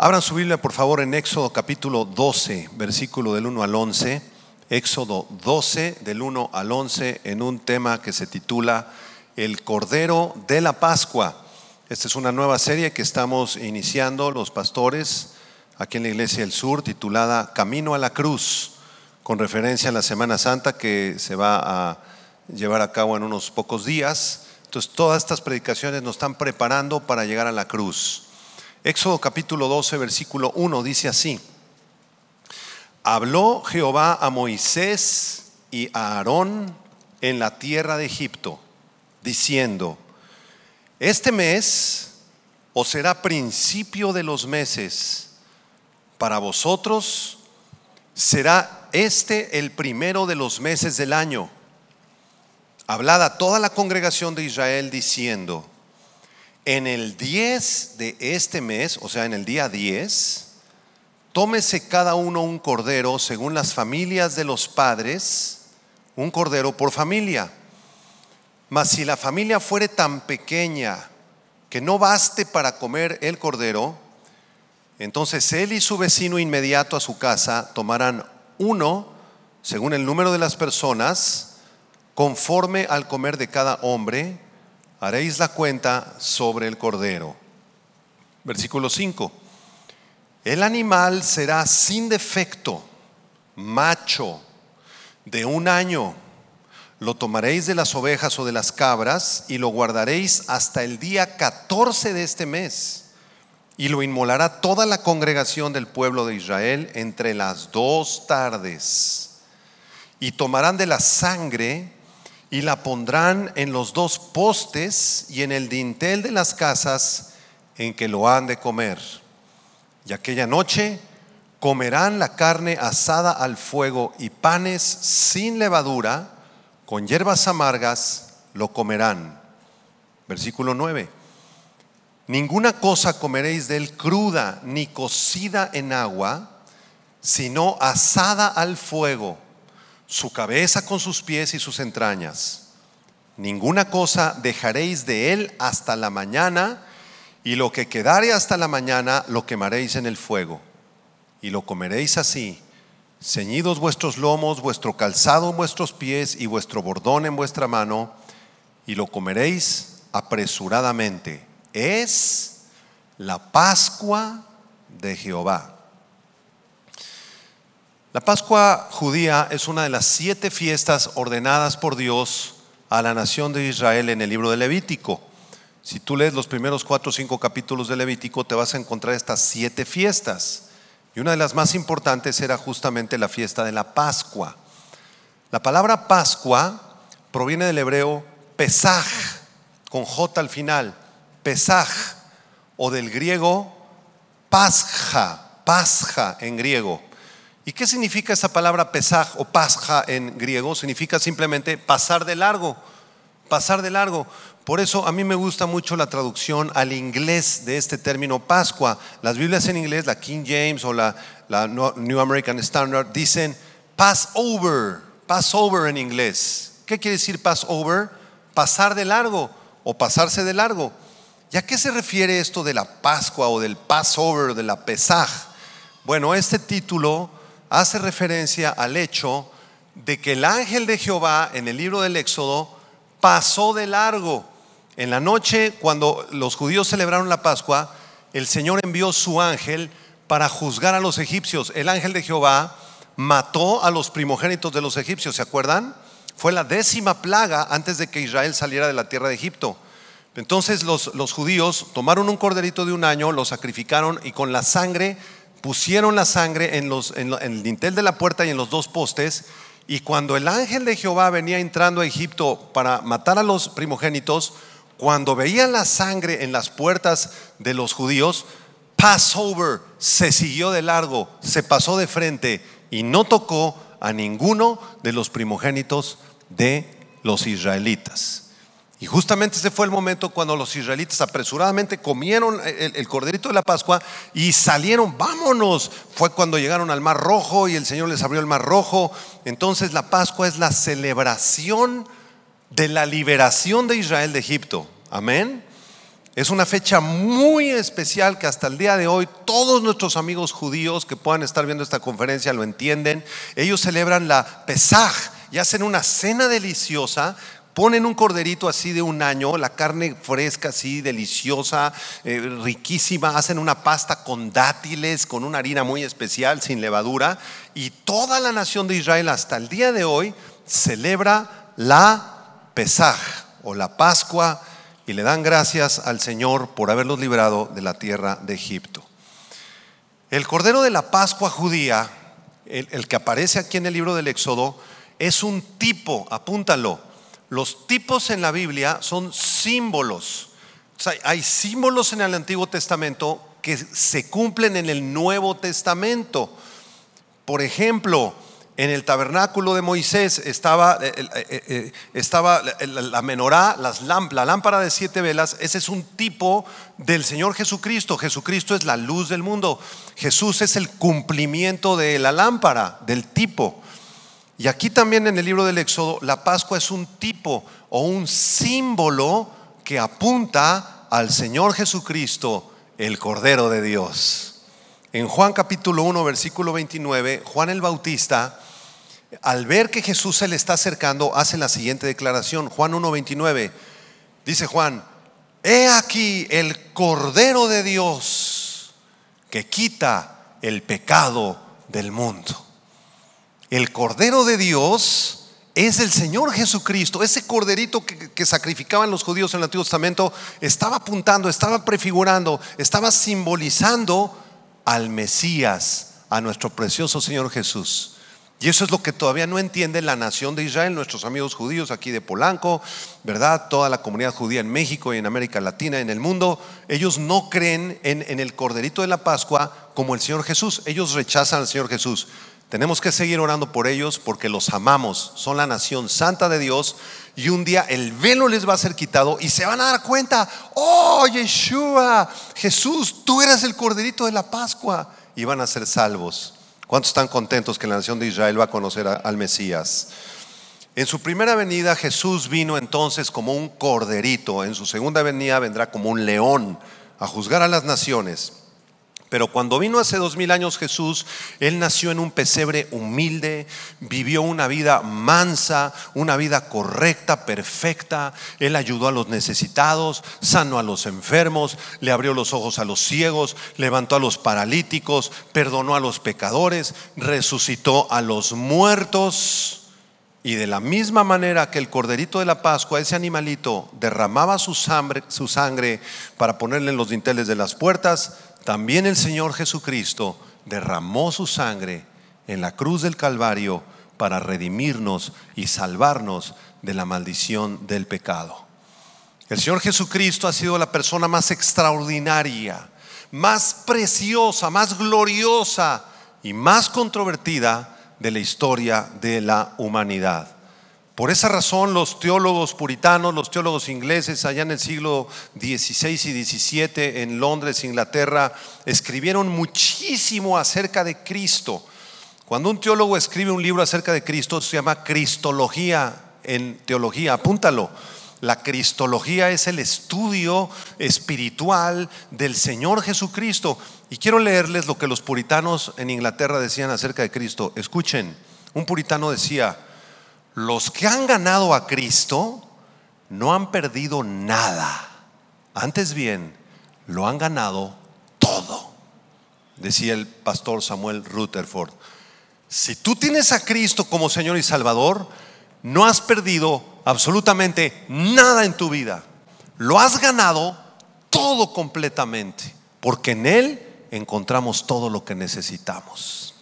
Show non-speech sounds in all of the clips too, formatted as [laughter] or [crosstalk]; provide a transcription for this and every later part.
Abran su Biblia, por favor, en Éxodo capítulo 12, versículo del 1 al 11. Éxodo 12, del 1 al 11, en un tema que se titula El Cordero de la Pascua. Esta es una nueva serie que estamos iniciando los pastores aquí en la Iglesia del Sur, titulada Camino a la Cruz, con referencia a la Semana Santa que se va a llevar a cabo en unos pocos días. Entonces, todas estas predicaciones nos están preparando para llegar a la cruz. Éxodo capítulo 12, versículo 1 dice así. Habló Jehová a Moisés y a Aarón en la tierra de Egipto, diciendo, este mes os será principio de los meses, para vosotros será este el primero de los meses del año hablad a toda la congregación de Israel diciendo, en el 10 de este mes, o sea, en el día 10, tómese cada uno un cordero según las familias de los padres, un cordero por familia. Mas si la familia fuere tan pequeña que no baste para comer el cordero, entonces él y su vecino inmediato a su casa tomarán uno, según el número de las personas, conforme al comer de cada hombre, haréis la cuenta sobre el cordero. Versículo 5. El animal será sin defecto, macho, de un año. Lo tomaréis de las ovejas o de las cabras y lo guardaréis hasta el día 14 de este mes. Y lo inmolará toda la congregación del pueblo de Israel entre las dos tardes. Y tomarán de la sangre y la pondrán en los dos postes y en el dintel de las casas en que lo han de comer. Y aquella noche comerán la carne asada al fuego y panes sin levadura, con hierbas amargas lo comerán. Versículo 9. Ninguna cosa comeréis de él cruda ni cocida en agua, sino asada al fuego su cabeza con sus pies y sus entrañas. Ninguna cosa dejaréis de él hasta la mañana, y lo que quedare hasta la mañana lo quemaréis en el fuego, y lo comeréis así, ceñidos vuestros lomos, vuestro calzado en vuestros pies y vuestro bordón en vuestra mano, y lo comeréis apresuradamente. Es la Pascua de Jehová. La Pascua judía es una de las siete fiestas ordenadas por Dios a la nación de Israel en el libro de Levítico. Si tú lees los primeros cuatro o cinco capítulos de Levítico, te vas a encontrar estas siete fiestas. Y una de las más importantes era justamente la fiesta de la Pascua. La palabra Pascua proviene del hebreo Pesaj, con J al final, Pesaj, o del griego Pasja, Pasja en griego. ¿Y qué significa esa palabra pesaj o pasja en griego? Significa simplemente pasar de largo, pasar de largo. Por eso a mí me gusta mucho la traducción al inglés de este término Pascua. Las Biblias en inglés, la King James o la, New American Standard, dicen Passover, Passover en inglés. ¿Qué quiere decir Passover? Pasar de largo o pasarse de largo. ¿Y a qué se refiere esto de la Pascua o del Passover, de la Pesaj? Bueno, este título hace referencia al hecho de que el ángel de Jehová en el libro del Éxodo pasó de largo. En la noche, cuando los judíos celebraron la Pascua, el Señor envió su ángel para juzgar a los egipcios. El ángel de Jehová mató a los primogénitos de los egipcios, ¿se acuerdan? Fue la décima plaga antes de que Israel saliera de la tierra de Egipto. Entonces los, los judíos tomaron un corderito de un año, lo sacrificaron y con la sangre pusieron la sangre en, el dintel de la puerta y en los dos postes. Y cuando el ángel de Jehová venía entrando a Egipto para matar a los primogénitos, cuando veían la sangre en las puertas de los judíos, Passover se siguió de largo, se pasó de frente y no tocó a ninguno de los primogénitos de los israelitas. Y justamente ese fue el momento cuando los israelitas apresuradamente comieron el, corderito de la Pascua y salieron, vámonos. Fue cuando llegaron al Mar Rojo y el Señor les abrió el Mar Rojo. Entonces la Pascua es la celebración de la liberación de Israel de Egipto. Amén. Es una fecha muy especial que hasta el día de hoy todos nuestros amigos judíos que puedan estar viendo esta conferencia lo entienden. Ellos celebran la Pesaj y hacen una cena deliciosa ponen un corderito así de un año, la carne fresca así, deliciosa, eh, riquísima, hacen una pasta con dátiles, con una harina muy especial, sin levadura, y toda la nación de Israel hasta el día de hoy celebra la Pesaj o la Pascua y le dan gracias al Señor por haberlos librado de la tierra de Egipto. El cordero de la Pascua judía, el, el que aparece aquí en el libro del Éxodo, es un tipo, apúntalo, los tipos en la Biblia son símbolos. hay símbolos en el Antiguo Testamento que se cumplen en el Nuevo Testamento. Por ejemplo, en el tabernáculo de Moisés estaba, eh, eh, eh, la menorá, la lámpara de siete velas. Ese es un tipo del Señor Jesucristo. Jesucristo es la luz del mundo. Jesús es el cumplimiento de la lámpara, del tipo. Y aquí también en el libro del Éxodo, la Pascua es un tipo o un símbolo que apunta al Señor Jesucristo, el Cordero de Dios. En Juan capítulo 1, versículo 29, Juan el Bautista, al ver que Jesús se le está acercando, hace la siguiente declaración. Juan 1, 29, dice Juan, he aquí el Cordero de Dios que quita el pecado del mundo. El Cordero de Dios es el Señor Jesucristo. Ese corderito que, sacrificaban los judíos en el Antiguo Testamento estaba apuntando, estaba prefigurando, estaba simbolizando al Mesías, a nuestro precioso Señor Jesús. Y eso es lo que todavía no entiende la nación de Israel, nuestros amigos judíos aquí de Polanco, ¿verdad? Toda la comunidad judía en México y en América Latina, en el mundo. Ellos no creen en, en el corderito de la Pascua como el Señor Jesús. Ellos rechazan al Señor Jesús. Tenemos que seguir orando por ellos porque los amamos. Son la nación santa de Dios y un día el velo les va a ser quitado y se van a dar cuenta, oh Yeshua, Jesús, tú eres el corderito de la Pascua y van a ser salvos. ¿Cuántos están contentos que la nación de Israel va a conocer al Mesías? En su primera venida Jesús vino entonces como un corderito, en su segunda venida vendrá como un león a juzgar a las naciones. Pero cuando vino hace dos mil años Jesús, Él nació en un pesebre humilde, vivió una vida mansa, una vida correcta, perfecta. Él ayudó a los necesitados, sanó a los enfermos, le abrió los ojos a los ciegos, levantó a los paralíticos, perdonó a los pecadores, resucitó a los muertos. Y de la misma manera que el corderito de la Pascua, ese animalito, derramaba su sangre, su sangre para ponerle en los dinteles de las puertas, también el Señor Jesucristo derramó su sangre en la cruz del Calvario para redimirnos y salvarnos de la maldición del pecado. El Señor Jesucristo ha sido la persona más extraordinaria, más preciosa, más gloriosa y más controvertida de la historia de la humanidad. Por esa razón los teólogos puritanos, los teólogos ingleses allá en el siglo XVI y XVII en Londres, Inglaterra, escribieron muchísimo acerca de Cristo. Cuando un teólogo escribe un libro acerca de Cristo se llama Cristología en teología, apúntalo. La cristología es el estudio espiritual del Señor Jesucristo. Y quiero leerles lo que los puritanos en Inglaterra decían acerca de Cristo. Escuchen, un puritano decía, los que han ganado a Cristo no han perdido nada. Antes bien, lo han ganado todo, decía el pastor Samuel Rutherford. Si tú tienes a Cristo como Señor y Salvador, no has perdido absolutamente nada en tu vida. Lo has ganado todo completamente, porque en Él encontramos todo lo que necesitamos.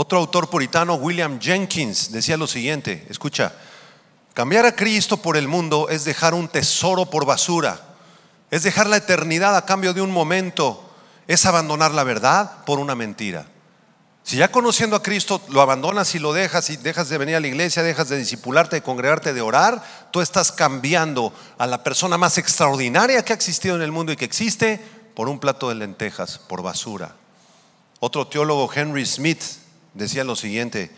Otro autor puritano, William Jenkins, decía lo siguiente, escucha, cambiar a Cristo por el mundo es dejar un tesoro por basura, es dejar la eternidad a cambio de un momento, es abandonar la verdad por una mentira. Si ya conociendo a Cristo lo abandonas y lo dejas y dejas de venir a la iglesia, dejas de discipularte, de congregarte, de orar, tú estás cambiando a la persona más extraordinaria que ha existido en el mundo y que existe por un plato de lentejas, por basura. Otro teólogo, Henry Smith, decía lo siguiente,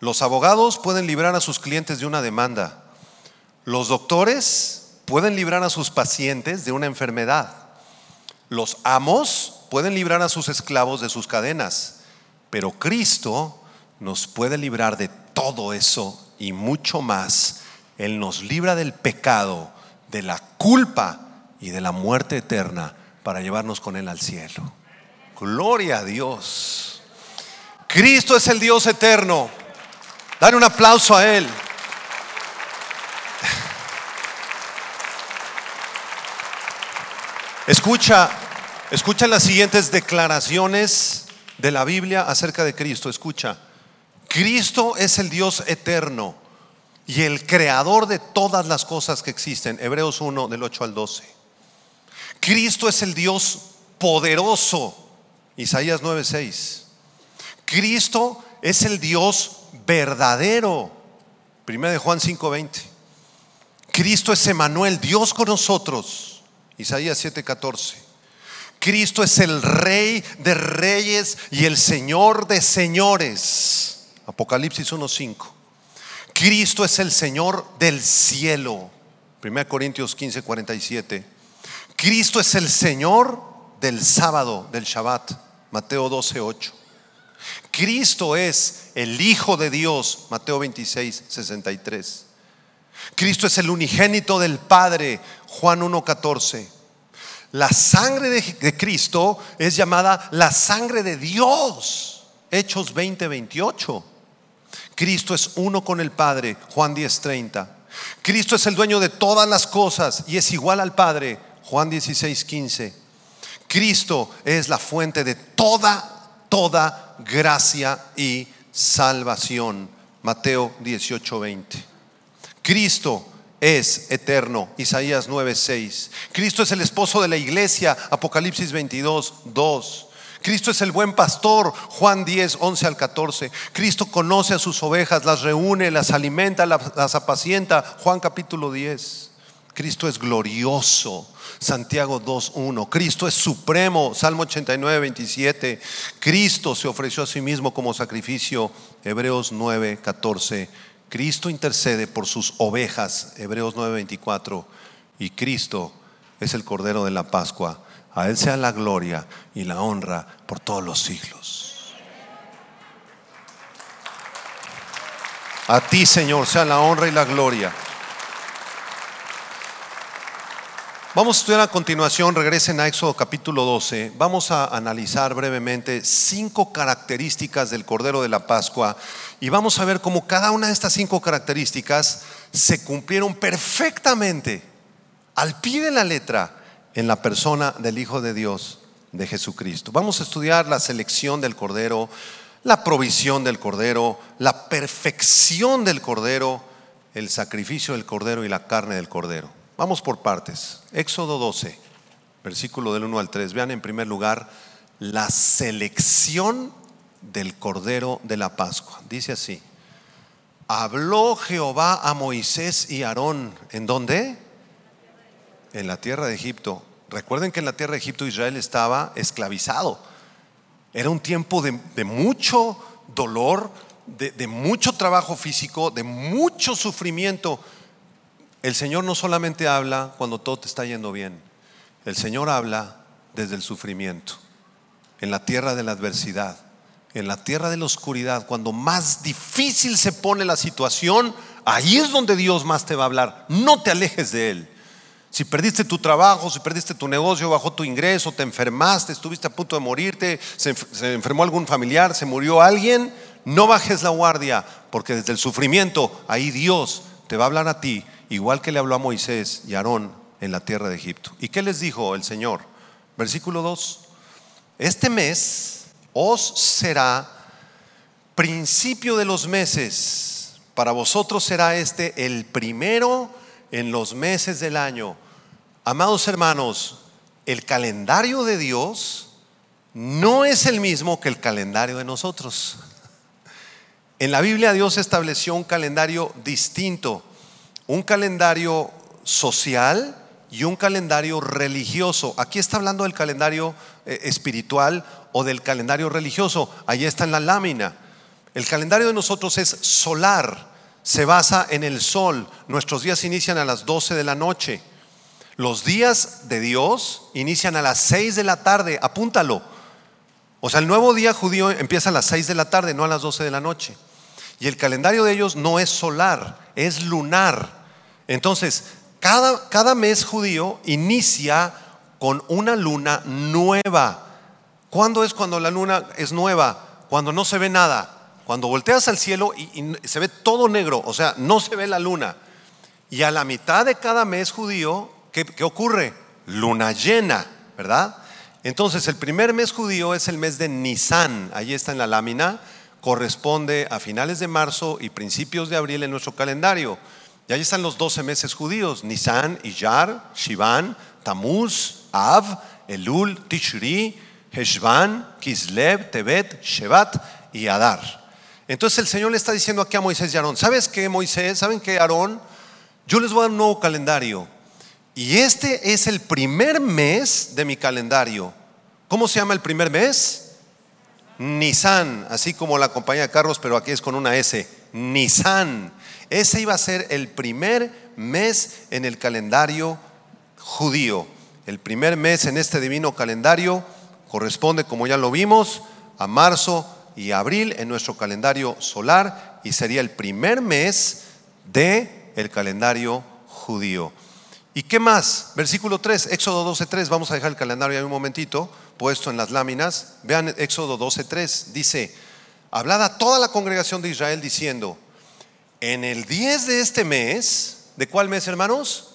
los abogados pueden librar a sus clientes de una demanda, los doctores pueden librar a sus pacientes de una enfermedad. Los amos pueden librar a sus esclavos de sus cadenas. Pero Cristo nos puede librar de todo eso y mucho más. Él nos libra del pecado, de la culpa y de la muerte eterna para llevarnos con Él al cielo. Gloria a Dios. Cristo es el Dios eterno. Dale un aplauso a Él. Escucha, escucha las siguientes declaraciones de la Biblia acerca de Cristo. Escucha, Cristo es el Dios eterno y el creador de todas las cosas que existen. Hebreos 1 del 8 al 12. Cristo es el Dios poderoso. Isaías 9:6. Cristo es el Dios verdadero. 1 de Juan 5:20. Cristo es Emanuel, Dios con nosotros. Isaías 7:14. Cristo es el Rey de reyes y el Señor de señores. Apocalipsis 1:5. Cristo es el Señor del cielo. 1 Corintios 15:47. Cristo es el Señor del sábado, del Shabbat. Mateo 12:8. Cristo es el Hijo de Dios. Mateo 26:63. Cristo es el unigénito del Padre. Juan 1:14. La sangre de, Cristo es llamada la sangre de Dios. Hechos 20:28. Cristo es uno con el Padre. Juan 10:30. Cristo es el dueño de todas las cosas y es igual al Padre. Juan 16:15. Cristo es la fuente de toda, toda gracia y salvación. Mateo 18:20. Cristo es eterno. Isaías 9:6. Cristo es el esposo de la iglesia. Apocalipsis 22, 2. Cristo es el buen pastor, Juan 10, 11 al 14. Cristo conoce a sus ovejas, las reúne, las alimenta, las, apacienta, Juan capítulo 10. Cristo es glorioso, Santiago 2.1. Cristo es supremo, Salmo 89, 27. Cristo se ofreció a sí mismo como sacrificio, Hebreos 9, 14. Cristo intercede por sus ovejas, Hebreos 9:24, y Cristo es el Cordero de la Pascua. A Él sea la gloria y la honra por todos los siglos. A ti, Señor, sea la honra y la gloria. Vamos a estudiar a continuación, regresen a Éxodo capítulo 12. Vamos a analizar brevemente cinco características del Cordero de la Pascua y vamos a ver cómo cada una de estas cinco características se cumplieron perfectamente al pie de la letra en la persona del Hijo de Dios, de Jesucristo. Vamos a estudiar la selección del Cordero, la provisión del Cordero, la perfección del Cordero, el sacrificio del Cordero y la carne del Cordero. Vamos por partes. Éxodo 12, versículo del 1 al 3. Vean en primer lugar la selección del Cordero de la Pascua. Dice así. Habló Jehová a Moisés y Aarón. ¿En dónde? En la tierra de Egipto. Recuerden que en la tierra de Egipto Israel estaba esclavizado. Era un tiempo de, mucho dolor, de mucho trabajo físico, de mucho sufrimiento el Señor no solamente habla cuando todo te está yendo bien, el Señor habla desde el sufrimiento, en la tierra de la adversidad, en la tierra de la oscuridad, cuando más difícil se pone la situación, ahí es donde Dios más te va a hablar. No te alejes de Él. Si perdiste tu trabajo, si perdiste tu negocio, bajó tu ingreso, te enfermaste, estuviste a punto de morirte, se, se enfermó algún familiar, se murió alguien, no bajes la guardia, porque desde el sufrimiento ahí Dios te va a hablar a ti igual que le habló a Moisés y Aarón en la tierra de Egipto. ¿Y qué les dijo el Señor? Versículo 2. Este mes os será principio de los meses. Para vosotros será este el primero en los meses del año. Amados hermanos, el calendario de Dios no es el mismo que el calendario de nosotros. En la Biblia Dios estableció un calendario distinto un calendario social y un calendario religioso. Aquí está hablando del calendario eh, espiritual o del calendario religioso. Allí está en la lámina. El calendario de nosotros es solar, se basa en el sol. Nuestros días inician a las 12 de la noche. Los días de Dios inician a las 6 de la tarde, apúntalo. O sea, el nuevo día judío empieza a las 6 de la tarde, no a las 12 de la noche. Y el calendario de ellos no es solar, es lunar. Entonces, cada, cada mes judío inicia con una luna nueva. ¿Cuándo es cuando la luna es nueva? Cuando no se ve nada. Cuando volteas al cielo y, se ve todo negro, o sea, no se ve la luna. Y a la mitad de cada mes judío, ¿qué, qué ocurre? Luna llena, ¿verdad? Entonces, el primer mes judío es el mes de Nisan, ahí está en la lámina, corresponde a finales de marzo y principios de abril en nuestro calendario. Y ahí están los 12 meses judíos, Nisan, Iyar, Shivan, Tamuz, Av, Elul, Tishri, Heshvan, Kislev, Tebet, Shevat y Adar. Entonces el Señor le está diciendo aquí a Moisés y Aarón, ¿sabes qué Moisés? ¿Saben qué Aarón? Yo les voy a dar un nuevo calendario. Y este es el primer mes de mi calendario. ¿Cómo se llama el primer mes? Nisan, así como la compañía de carros, pero aquí es con una S. Nisan. Ese iba a ser el primer mes en el calendario judío. El primer mes en este divino calendario corresponde, como ya lo vimos, a marzo y abril en nuestro calendario solar y sería el primer mes de el calendario judío. ¿Y qué más? Versículo 3, Éxodo 12:3, vamos a dejar el calendario ahí un momentito puesto en las láminas. Vean Éxodo 12:3, dice, hablad a toda la congregación de Israel diciendo, en el 10 de este mes, ¿de cuál mes, hermanos?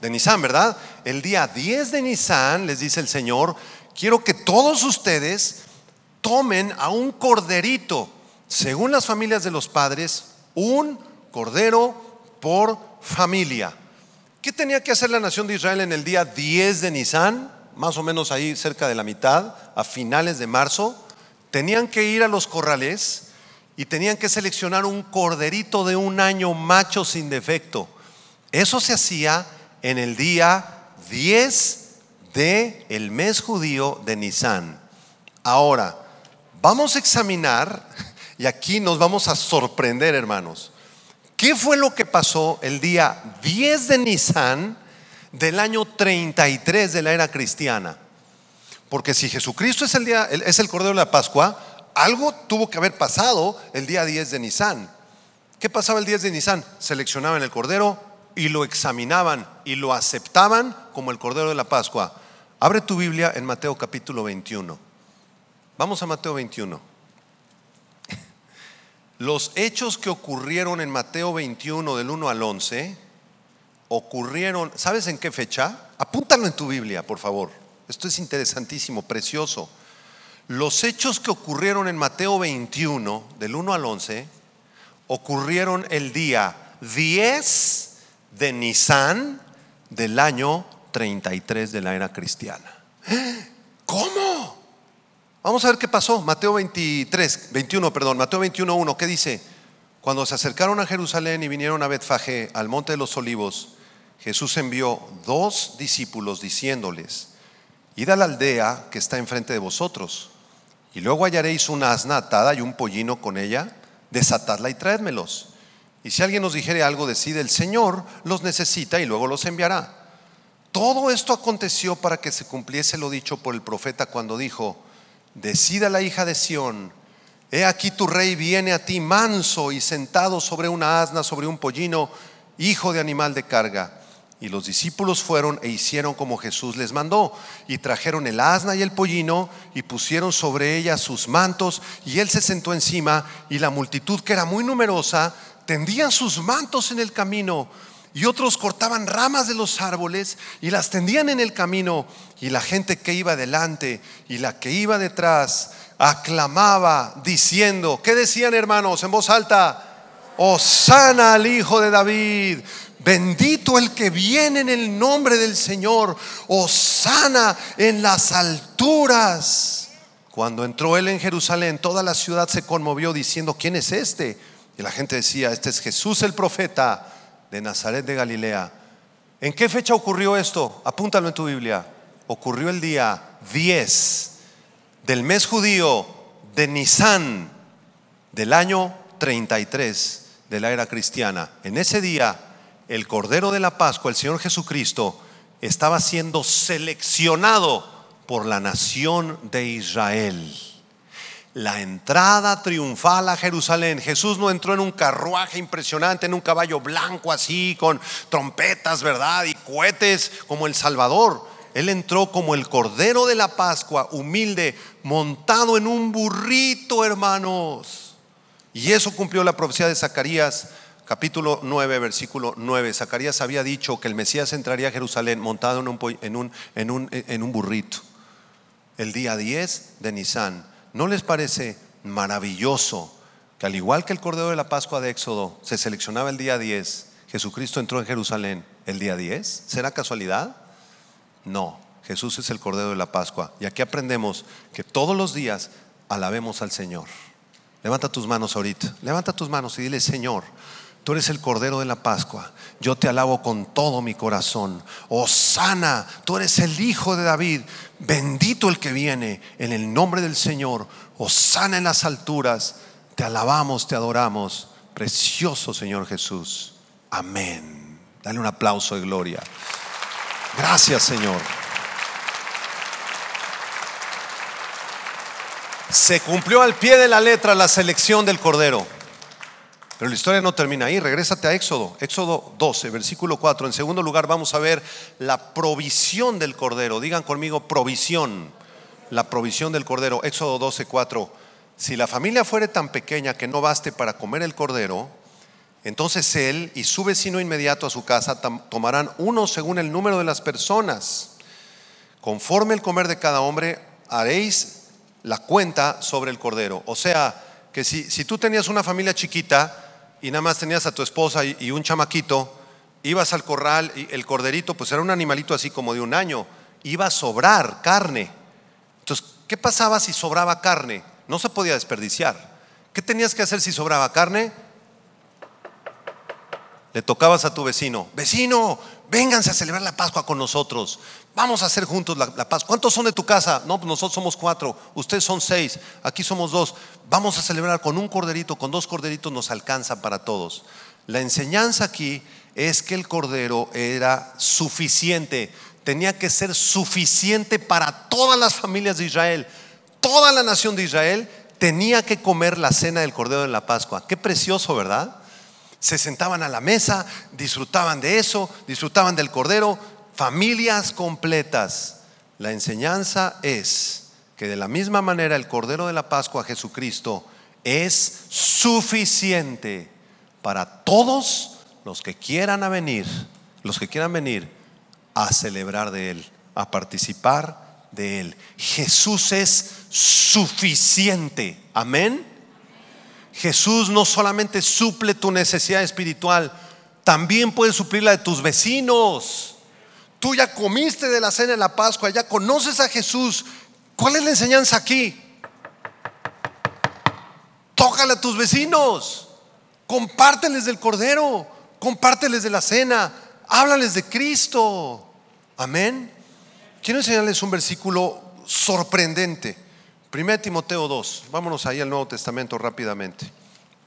De Nisan, ¿verdad? El día 10 de Nisan, les dice el Señor, quiero que todos ustedes tomen a un corderito, según las familias de los padres, un cordero por familia. ¿Qué tenía que hacer la nación de Israel en el día 10 de Nisan? Más o menos ahí cerca de la mitad, a finales de marzo. Tenían que ir a los corrales y tenían que seleccionar un corderito de un año macho sin defecto. Eso se hacía en el día 10 de mes judío de Nisan. Ahora, Vamos a examinar, [laughs] y aquí nos vamos a sorprender, hermanos. ¿Qué fue lo que pasó el día 10 de Nisan del año 33 de la era cristiana? Porque si Jesucristo es el, día, es el Cordero de la Pascua, algo tuvo que haber pasado el día 10 de Nisan. ¿Qué pasaba el 10 de Nisan? Seleccionaban el Cordero y lo examinaban y lo aceptaban como el Cordero de la Pascua. Abre tu Biblia en Mateo capítulo 21. Vamos a Mateo 21. Los hechos que ocurrieron en Mateo 21 del 1 al 11 ocurrieron, ¿sabes en qué fecha? Apúntalo en tu Biblia, por favor. Esto es interesantísimo, precioso. Los hechos que ocurrieron en Mateo 21 del 1 al 11 ocurrieron el día 10 de Nisan del año 33 de la era cristiana. ¿Cómo? Vamos a ver qué pasó. Mateo 23, 21, perdón, Mateo 21, 1, ¿qué dice? Cuando se acercaron a Jerusalén y vinieron a Betfagé, al monte de los olivos, Jesús envió dos discípulos diciéndoles, id a la aldea que está enfrente de vosotros, y luego hallaréis una asna atada y un pollino con ella, desatadla y traédmelos. Y si alguien nos dijere algo, decide el Señor los necesita y luego los enviará. Todo esto aconteció para que se cumpliese lo dicho por el profeta cuando dijo, Decida la hija de Sión, he aquí tu rey viene a ti manso y sentado sobre una asna, sobre un pollino, hijo de animal de carga. Y los discípulos fueron e hicieron como Jesús les mandó, y trajeron el asna y el pollino, y pusieron sobre ella sus mantos, y él se sentó encima, y la multitud, que era muy numerosa, tendían sus mantos en el camino y otros cortaban ramas de los árboles y las tendían en el camino y la gente que iba delante y la que iba detrás aclamaba diciendo, ¿qué decían hermanos en voz alta? Osana al Hijo de David, bendito el que viene en el nombre del Señor, Osana en las alturas. Cuando entró él en Jerusalén, toda la ciudad se conmovió diciendo, ¿quién es este? Y la gente decía, este es Jesús el profeta de Nazaret de Galilea. ¿En qué fecha ocurrió esto? Apúntalo en tu Biblia. Ocurrió el día 10 del mes judío de Nisan del año 33 de la era cristiana. En ese día, el Cordero de la Pascua, el Señor Jesucristo, estaba siendo seleccionado por la nación de Israel. La entrada triunfal a Jerusalén. Jesús no entró en un carruaje impresionante, en un caballo blanco así, con trompetas, ¿verdad? Y cohetes como el Salvador. Él entró como el Cordero de la Pascua, humilde, montado en un burrito, hermanos. Y eso cumplió la profecía de Zacarías, capítulo 9, versículo 9. Zacarías había dicho que el Mesías entraría a Jerusalén montado en un, burrito. El día 10 de Nisan. ¿No les parece maravilloso que al igual que el Cordero de la Pascua de Éxodo se seleccionaba el día 10, Jesucristo entró en Jerusalén el día 10? ¿Será casualidad? No, Jesús es el Cordero de la Pascua. Y aquí aprendemos que todos los días alabemos al Señor. Levanta tus manos ahorita, levanta tus manos y dile, Señor, tú eres el Cordero de la Pascua. Yo te alabo con todo mi corazón. Oh, sana, tú eres el Hijo de David. Bendito el que viene en el nombre del Señor. Oh, sana en las alturas. Te alabamos, te adoramos. Precioso Señor Jesús. Amén. Dale un aplauso de gloria. Gracias, Señor. Se cumplió al pie de la letra la selección del Cordero. Pero la historia no termina ahí. Regrésate a Éxodo, Éxodo 12, versículo 4. En segundo lugar, vamos a ver la provisión del Cordero. Digan conmigo, provisión. La provisión del Cordero. Éxodo 12, 4. Si la familia fuere tan pequeña que no baste para comer el Cordero, entonces él y su vecino inmediato a su casa tomarán uno según el número de las personas. Conforme el comer de cada hombre, haréis la cuenta sobre el cordero. O sea, que si, si tú tenías una familia chiquita y nada más tenías a tu esposa y, y un chamaquito, ibas al corral y el corderito, pues era un animalito así como de un año, iba a sobrar carne. Entonces, ¿qué pasaba si sobraba carne? No se podía desperdiciar. ¿Qué tenías que hacer si sobraba carne? Le tocabas a tu vecino, vecino, vénganse a celebrar la Pascua con nosotros, vamos a hacer juntos la, Pascua. ¿Cuántos son de tu casa? No, pues nosotros somos cuatro, ustedes son seis, aquí somos dos. Vamos a celebrar con un corderito, con dos corderitos nos alcanza para todos. La enseñanza aquí es que el cordero era suficiente, tenía que ser suficiente para todas las familias de Israel. Toda la nación de Israel tenía que comer la cena del cordero de la Pascua. Qué precioso, ¿verdad? Se sentaban a la mesa, disfrutaban de eso, disfrutaban del cordero, familias completas. La enseñanza es que de la misma manera el cordero de la Pascua, Jesucristo, es suficiente para todos los que quieran venir, los que quieran venir a celebrar de Él, a participar de Él. Jesús es suficiente. Amén. Jesús no solamente suple tu necesidad espiritual, también puede suplir la de tus vecinos. Tú ya comiste de la cena de la Pascua, ya conoces a Jesús. ¿Cuál es la enseñanza aquí? Tócale a tus vecinos, compárteles del Cordero, compárteles de la cena, háblales de Cristo. Amén. Quiero enseñarles un versículo sorprendente. 1 Timoteo 2, vámonos ahí al Nuevo Testamento rápidamente.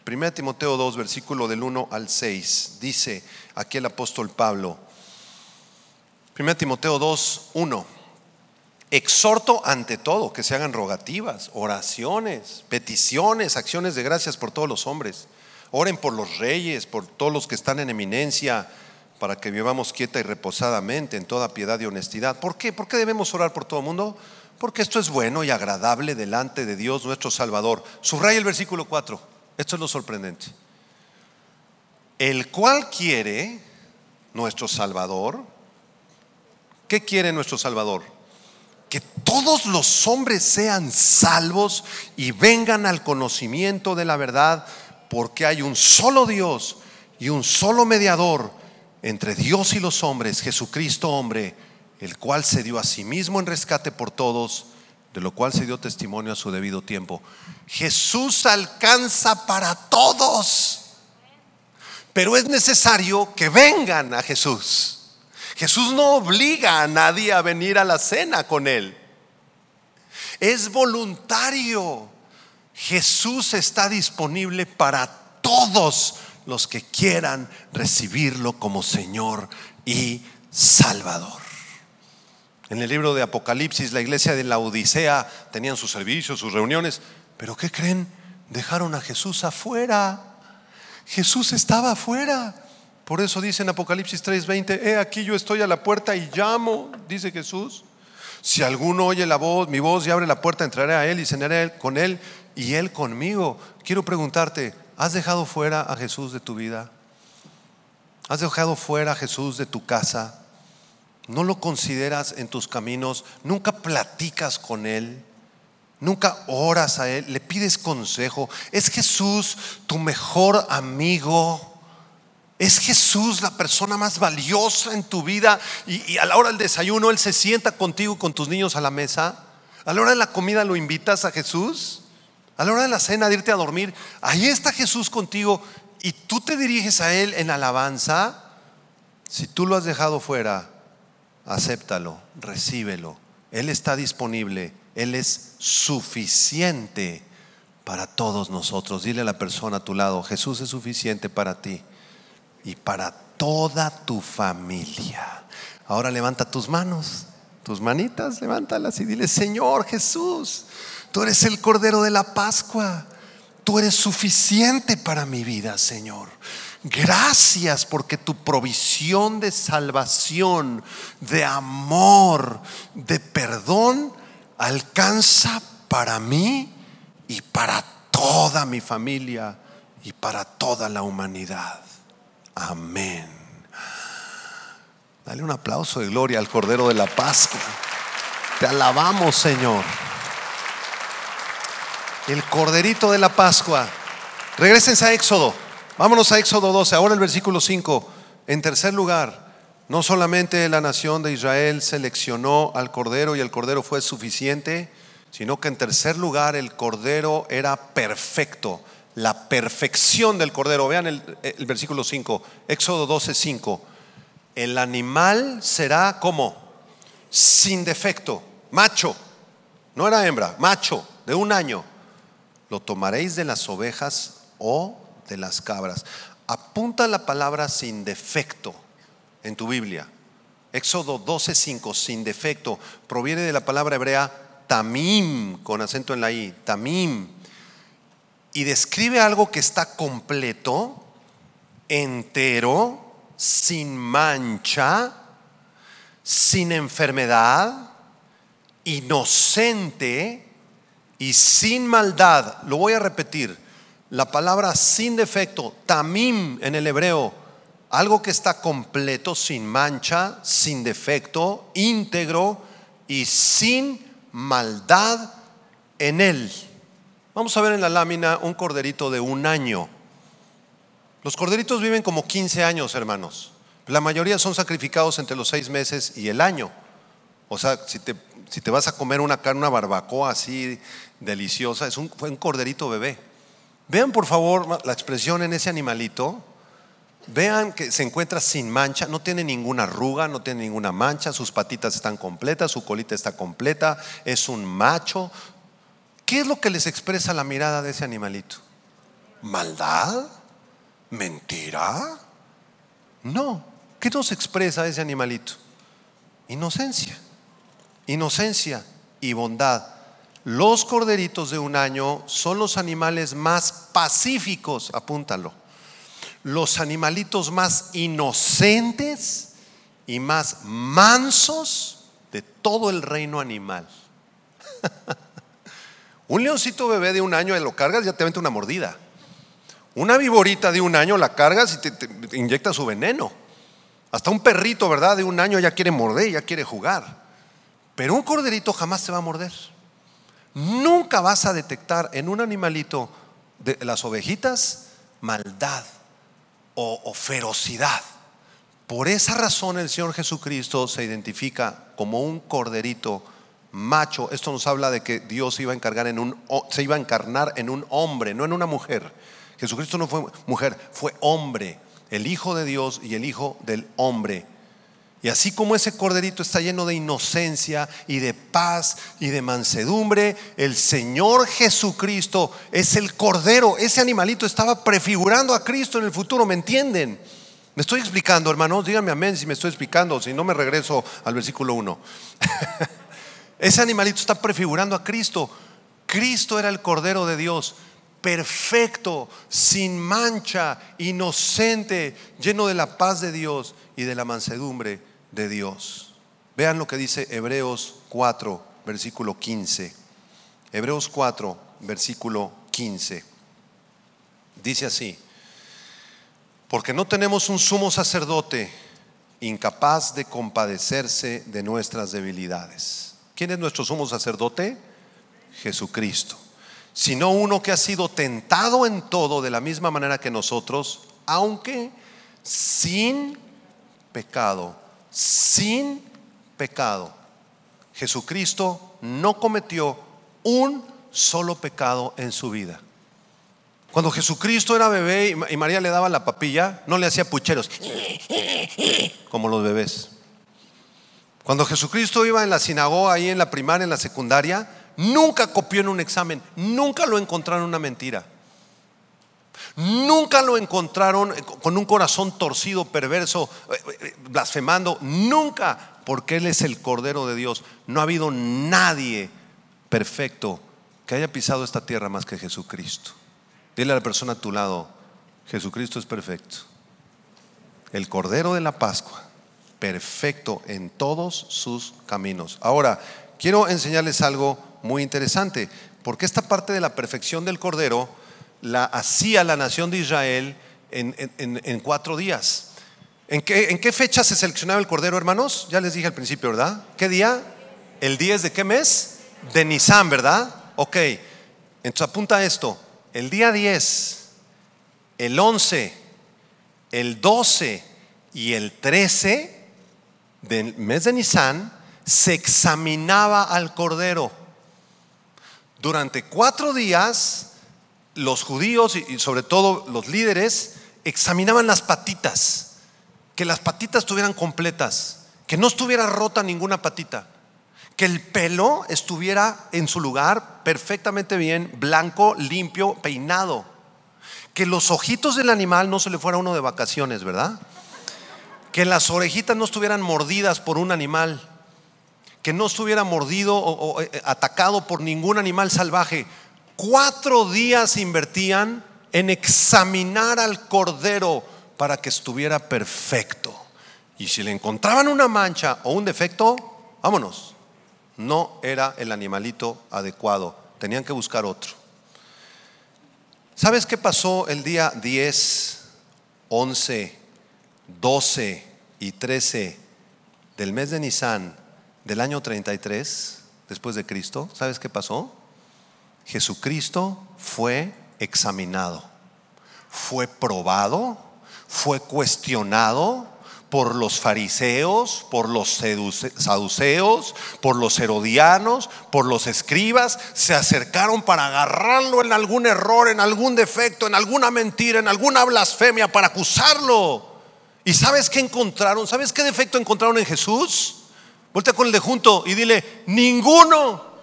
1 Timoteo 2, versículo del 1 al 6, dice aquí el apóstol Pablo. 1 Timoteo 2, 1. Exhorto ante todo que se hagan rogativas, oraciones, peticiones, acciones de gracias por todos los hombres. Oren por los reyes, por todos los que están en eminencia, para que vivamos quieta y reposadamente en toda piedad y honestidad. ¿Por qué? ¿Por qué debemos orar por todo el mundo? Porque esto es bueno y agradable delante de Dios nuestro Salvador. Subraya el versículo 4. Esto es lo sorprendente. El cual quiere nuestro Salvador. ¿Qué quiere nuestro Salvador? Que todos los hombres sean salvos y vengan al conocimiento de la verdad, porque hay un solo Dios y un solo mediador entre Dios y los hombres, Jesucristo hombre el cual se dio a sí mismo en rescate por todos, de lo cual se dio testimonio a su debido tiempo. Jesús alcanza para todos, pero es necesario que vengan a Jesús. Jesús no obliga a nadie a venir a la cena con él. Es voluntario. Jesús está disponible para todos los que quieran recibirlo como Señor y Salvador. En el libro de Apocalipsis, la iglesia de la Odisea tenían sus servicios, sus reuniones, pero ¿qué creen? Dejaron a Jesús afuera. Jesús estaba afuera. Por eso dice en Apocalipsis 3:20, he aquí yo estoy a la puerta y llamo, dice Jesús. Si alguno oye la voz, mi voz y abre la puerta, entraré a él y cenaré con él y él conmigo. Quiero preguntarte, ¿has dejado fuera a Jesús de tu vida? ¿Has dejado fuera a Jesús de tu casa? ¿No lo consideras en tus caminos? ¿Nunca platicas con Él? ¿Nunca oras a Él? ¿Le pides consejo? ¿Es Jesús tu mejor amigo? ¿Es Jesús la persona más valiosa en tu vida? Y, a la hora del desayuno Él se sienta contigo con tus niños a la mesa. A la hora de la comida lo invitas a Jesús. A la hora de la cena, de irte a dormir. Ahí está Jesús contigo y tú te diriges a Él en alabanza. Si tú lo has dejado fuera, acéptalo, recíbelo. Él está disponible, Él es suficiente para todos nosotros. Dile a la persona a tu lado, Jesús es suficiente para ti y para toda tu familia. Ahora levanta tus manos, tus manitas, levántalas y dile, Señor Jesús, tú eres el Cordero de la Pascua. Tú eres suficiente para mi vida, Señor. Gracias porque tu provisión de salvación, de amor, de perdón, alcanza para mí y para toda mi familia y para toda la humanidad. Amén. Dale un aplauso de gloria al Cordero de la Pascua. Te alabamos, Señor. El Corderito de la Pascua. Regresense a Éxodo. Vámonos a Éxodo 12, ahora el versículo 5. En tercer lugar, no solamente la nación de Israel seleccionó al Cordero y el Cordero fue suficiente, sino que en tercer lugar el Cordero era perfecto, la perfección del Cordero. Vean el, el versículo 5, Éxodo 12, 5. El animal será como sin defecto, macho, no era hembra, macho, de un año. Lo tomaréis de las ovejas o de las cabras. Apunta la palabra sin defecto en tu Biblia. Éxodo 12:5, sin defecto, proviene de la palabra hebrea tamim, con acento en la i, tamim, y describe algo que está completo, entero, sin mancha, sin enfermedad, inocente y sin maldad. Lo voy a repetir la palabra sin defecto, tamim en el hebreo, algo que está completo, sin mancha, sin defecto, íntegro y sin maldad en él. Vamos a ver en la lámina un corderito de un año. Los corderitos viven como 15 años, hermanos. La mayoría son sacrificados entre los seis meses y el año. O sea, si te, si te vas a comer una carne, una barbacoa así deliciosa, es un, fue un corderito bebé. Vean por favor la expresión en ese animalito. Vean que se encuentra sin mancha, no tiene ninguna arruga, no tiene ninguna mancha, sus patitas están completas, su colita está completa, es un macho. ¿Qué es lo que les expresa la mirada de ese animalito? ¿Maldad? ¿Mentira? No. ¿Qué nos expresa ese animalito? Inocencia. Inocencia y bondad. Los corderitos de un año son los animales más pacíficos, apúntalo. Los animalitos más inocentes y más mansos de todo el reino animal. [laughs] un leoncito bebé de un año lo cargas ya te mete una mordida. Una viborita de un año la cargas y te, te inyecta su veneno. Hasta un perrito, ¿verdad? De un año ya quiere morder, ya quiere jugar. Pero un corderito jamás se va a morder. Nunca vas a detectar en un animalito de las ovejitas maldad o, ferocidad. Por esa razón el Señor Jesucristo se identifica como un corderito macho. Esto nos habla de que Dios iba a encargar en un, se iba a encarnar en un hombre, no en una mujer. Jesucristo no fue mujer, fue hombre, el Hijo de Dios y el Hijo del hombre. Y así como ese corderito está lleno de inocencia y de paz y de mansedumbre, el Señor Jesucristo es el cordero. Ese animalito estaba prefigurando a Cristo en el futuro, ¿me entienden? ¿Me estoy explicando, hermanos? Díganme amén si me estoy explicando, si no me regreso al versículo 1. [laughs] Ese animalito está prefigurando a Cristo. Cristo era el Cordero de Dios, perfecto, sin mancha, inocente, lleno de la paz de Dios y de la mansedumbre de Dios. Vean lo que dice Hebreos 4, versículo 15. Hebreos 4, versículo 15. Dice así, porque no tenemos un sumo sacerdote incapaz de compadecerse de nuestras debilidades. ¿Quién es nuestro sumo sacerdote? Jesucristo. Sino uno que ha sido tentado en todo de la misma manera que nosotros, aunque sin pecado, sin pecado. Jesucristo no cometió un solo pecado en su vida. Cuando Jesucristo era bebé y María le daba la papilla, no le hacía pucheros, como los bebés. Cuando Jesucristo iba en la sinagoga, ahí en la primaria, en la secundaria, nunca copió en un examen, nunca lo encontraron una mentira. Nunca lo encontraron con un corazón torcido, perverso, eh, eh, blasfemando. Nunca, porque Él es el Cordero de Dios. No ha habido nadie perfecto que haya pisado esta tierra más que Jesucristo. Dile a la persona a tu lado, Jesucristo es perfecto. El Cordero de la Pascua, perfecto en todos sus caminos. Ahora, quiero enseñarles algo muy interesante, porque esta parte de la perfección del Cordero la hacía la nación de Israel en, cuatro días. ¿En qué, ¿En qué fecha se seleccionaba el Cordero, hermanos? Ya les dije al principio, ¿verdad? ¿Qué día? ¿El 10 de qué mes? De Nisan, ¿verdad? Ok, entonces apunta esto el día 10, el 11, el 12 y el 13 del mes de Nisan se examinaba al cordero. Durante cuatro días, los judíos y sobre todo los líderes examinaban las patitas, que las patitas estuvieran completas, que no estuviera rota ninguna patita que el pelo estuviera en su lugar perfectamente bien, blanco, limpio, peinado. Que los ojitos del animal no se le fuera uno de vacaciones, ¿verdad? Que las orejitas no estuvieran mordidas por un animal. Que no estuviera mordido o, eh, atacado por ningún animal salvaje. Cuatro días invertían en examinar al cordero para que estuviera perfecto. Y si le encontraban una mancha o un defecto, vámonos no era el animalito adecuado, tenían que buscar otro. ¿Sabes qué pasó el día 10, 11, 12 y 13 del mes de Nisan del año 33 después de Cristo? ¿Sabes qué pasó? Jesucristo fue examinado, fue probado, fue cuestionado, por los fariseos, por los saduceos, por los herodianos, por los escribas, se acercaron para agarrarlo en algún error, en algún defecto, en alguna mentira, en alguna blasfemia, para acusarlo. ¿Y sabes qué encontraron? ¿Sabes qué defecto encontraron en Jesús? Vuelta con el de junto y dile, ninguno.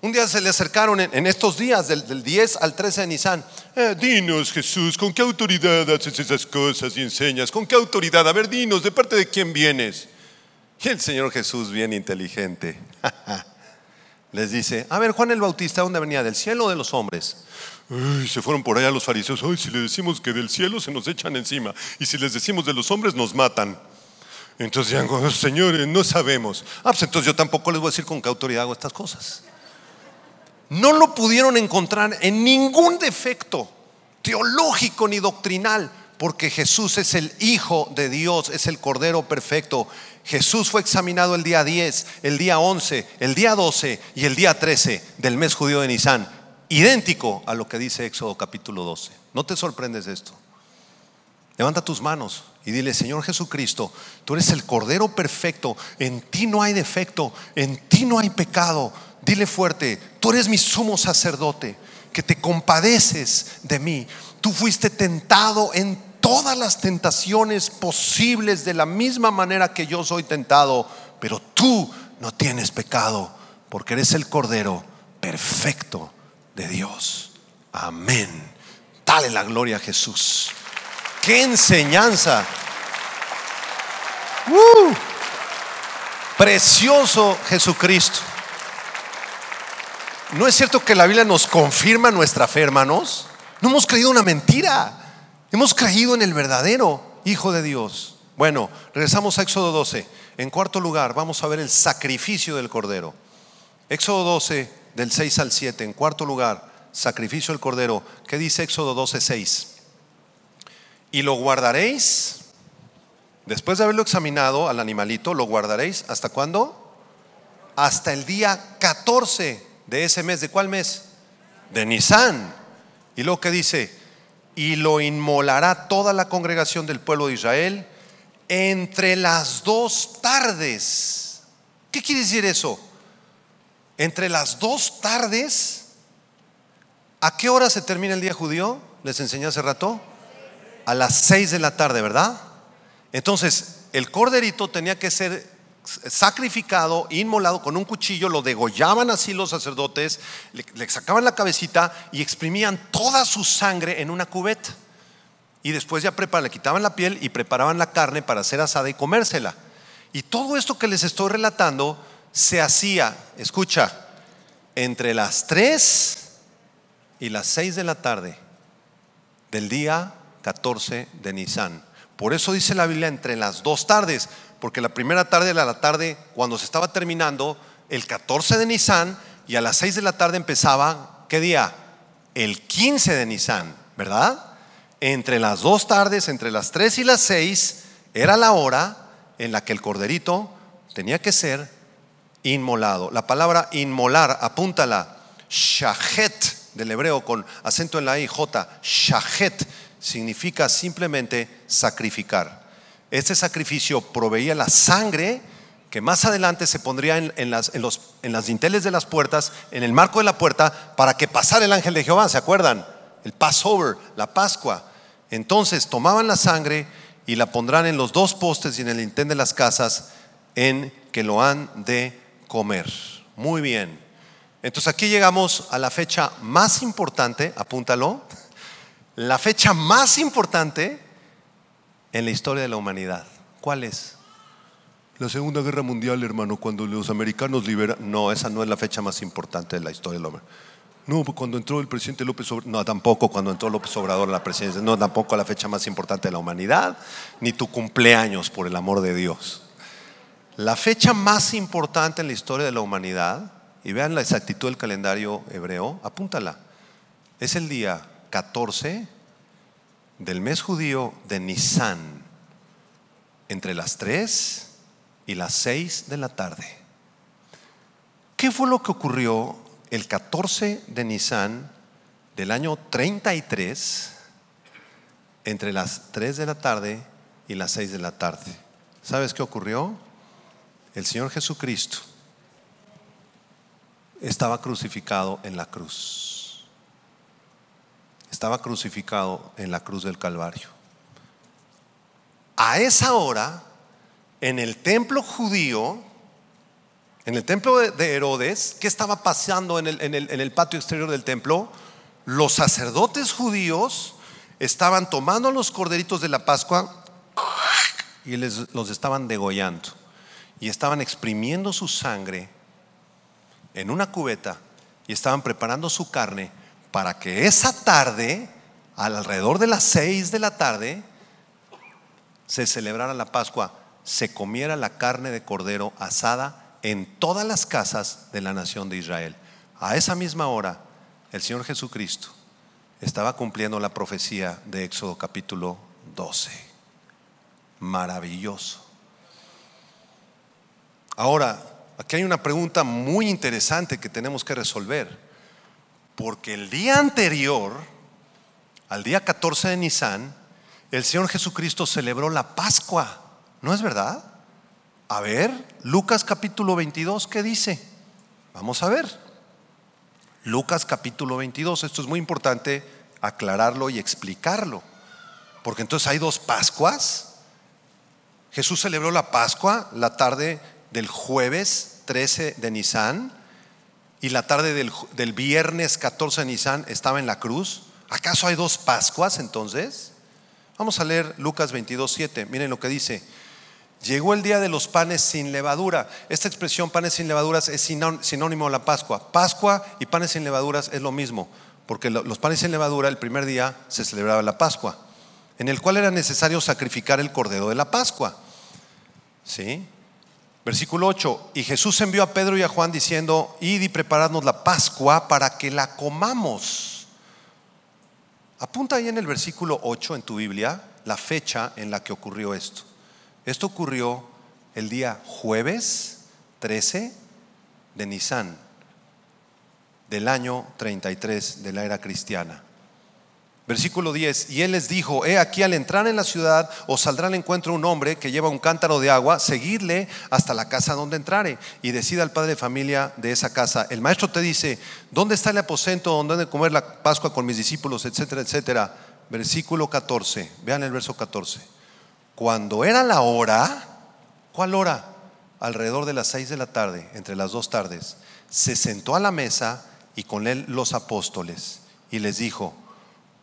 Un día se le acercaron en, estos días, del, 10 al 13 de Nisan. Eh, dinos, Jesús, ¿con qué autoridad haces esas cosas y enseñas? ¿Con qué autoridad? A ver, dinos, ¿de parte de quién vienes? Y el Señor Jesús, bien inteligente, [laughs] les dice: A ver, Juan el Bautista, ¿dónde venía? ¿Del cielo o de los hombres? se fueron por allá los fariseos. Ay, si le decimos que del cielo se nos echan encima. Y si les decimos de los hombres, nos matan. Entonces digan, señores, no sabemos. Ah, pues entonces yo tampoco les voy a decir con qué autoridad hago estas cosas no lo pudieron encontrar en ningún defecto teológico ni doctrinal, porque Jesús es el Hijo de Dios, es el Cordero perfecto. Jesús fue examinado el día 10, el día 11, el día 12 y el día 13 del mes judío de Nisan, idéntico a lo que dice Éxodo capítulo 12. ¿No te sorprendes de esto? Levanta tus manos y dile, Señor Jesucristo, tú eres el Cordero perfecto, en ti no hay defecto, en ti no hay pecado Dile fuerte, tú eres mi sumo sacerdote, que te compadeces de mí. Tú fuiste tentado en todas las tentaciones posibles de la misma manera que yo soy tentado, pero tú no tienes pecado, porque eres el Cordero perfecto de Dios. Amén. Dale la gloria a Jesús. ¡Qué enseñanza! ¡Uh! Precioso Jesucristo. ¿No es cierto que la Biblia nos confirma nuestra fe, hermanos? No hemos creído una mentira. Hemos creído en el verdadero Hijo de Dios. Bueno, regresamos a Éxodo 12. En cuarto lugar, vamos a ver el sacrificio del Cordero. Éxodo 12, del 6 al 7. En cuarto lugar, sacrificio del Cordero. ¿Qué dice Éxodo 12, 6? Y lo guardaréis, después de haberlo examinado al animalito, lo guardaréis hasta cuándo? Hasta el día 14 de ese mes. ¿De cuál mes? De Nisan. Y lo que dice, y lo inmolará toda la congregación del pueblo de Israel entre las dos tardes. ¿Qué quiere decir eso? Entre las dos tardes, ¿a qué hora se termina el día judío? Les enseñé hace rato. A las seis de la tarde, ¿verdad? Entonces, el corderito tenía que ser sacrificado, inmolado con un cuchillo, lo degollaban así los sacerdotes, le, sacaban la cabecita y exprimían toda su sangre en una cubeta. Y después ya le quitaban la piel y preparaban la carne para hacer asada y comérsela. Y todo esto que les estoy relatando se hacía, escucha, entre las 3 y las 6 de la tarde del día 14 de Nisan. Por eso dice la Biblia entre las dos tardes, porque la primera tarde era la tarde cuando se estaba terminando el 14 de Nisan y a las 6 de la tarde empezaba, ¿qué día? El 15 de Nisan, ¿verdad? Entre las dos tardes, entre las 3 y las 6, era la hora en la que el corderito tenía que ser inmolado. La palabra inmolar, apúntala, shahet del hebreo con acento en la I, J, shahet, significa simplemente sacrificar. Este sacrificio proveía la sangre que más adelante se pondría en, las, los, en las dinteles de las puertas, en el marco de la puerta, para que pasara el ángel de Jehová, ¿se acuerdan? El Passover, la Pascua. Entonces tomaban la sangre y la pondrán en los dos postes y en el dintel de las casas en que lo han de comer. Muy bien. Entonces aquí llegamos a la fecha más importante, apúntalo, la fecha más importante en la historia de la humanidad. ¿Cuál es? La Segunda Guerra Mundial, hermano, cuando los americanos liberan. No, esa no es la fecha más importante de la historia de la humanidad. No, cuando entró el presidente López Obrador, no, tampoco cuando entró López Obrador a la presidencia, no, tampoco la fecha más importante de la humanidad, ni tu cumpleaños, por el amor de Dios. La fecha más importante en la historia de la humanidad, y vean la exactitud del calendario hebreo, apúntala, es el día 14 del mes judío de Nisan, entre las 3 y las 6 de la tarde. ¿Qué fue lo que ocurrió el 14 de Nisan del año 33 entre las 3 de la tarde y las 6 de la tarde? ¿Sabes qué ocurrió? El Señor Jesucristo estaba crucificado en la cruz estaba crucificado en la cruz del Calvario. A esa hora, en el templo judío, en el templo de Herodes, ¿qué estaba pasando en el, patio exterior del templo? Los sacerdotes judíos estaban tomando los corderitos de la Pascua y les, los estaban degollando. Y estaban exprimiendo su sangre en una cubeta y estaban preparando su carne para que esa tarde, alrededor de las seis de la tarde, se celebrara la Pascua, se comiera la carne de cordero asada en todas las casas de la nación de Israel. A esa misma hora, el Señor Jesucristo estaba cumpliendo la profecía de Éxodo capítulo 12. Maravilloso. Ahora, aquí hay una pregunta muy interesante que tenemos que resolver. Porque el día anterior, al día 14 de Nisan, el Señor Jesucristo celebró la Pascua. ¿No es verdad? A ver, Lucas capítulo 22, ¿qué dice? Vamos a ver. Lucas capítulo 22, esto es muy importante aclararlo y explicarlo. Porque entonces hay dos Pascuas. Jesús celebró la Pascua la tarde del jueves 13 de Nisan y la tarde del, viernes 14 de Nisan estaba en la cruz. ¿Acaso hay dos Pascuas entonces? Vamos a leer Lucas 22, 7. Miren lo que dice. Llegó el día de los panes sin levadura. Esta expresión panes sin levaduras es sinónimo de la Pascua. Pascua y panes sin levaduras es lo mismo, porque los panes sin levadura el primer día se celebraba la Pascua, en el cual era necesario sacrificar el cordero de la Pascua. ¿Sí? Versículo 8, y Jesús envió a Pedro y a Juan diciendo, id y preparadnos la Pascua para que la comamos. Apunta ahí en el versículo 8 en tu Biblia la fecha en la que ocurrió esto. Esto ocurrió el día jueves 13 de Nisan del año 33 de la era cristiana. Versículo 10, y él les dijo, he aquí al entrar en la ciudad os saldrá al encuentro un hombre que lleva un cántaro de agua, seguidle hasta la casa donde entrare y decida al padre de familia de esa casa. El maestro te dice, ¿dónde está el aposento donde de comer la Pascua con mis discípulos, etcétera, etcétera? Versículo 14, vean el verso 14. Cuando era la hora, ¿cuál hora? Alrededor de las seis de la tarde, entre las dos tardes, se sentó a la mesa y con él los apóstoles y les dijo,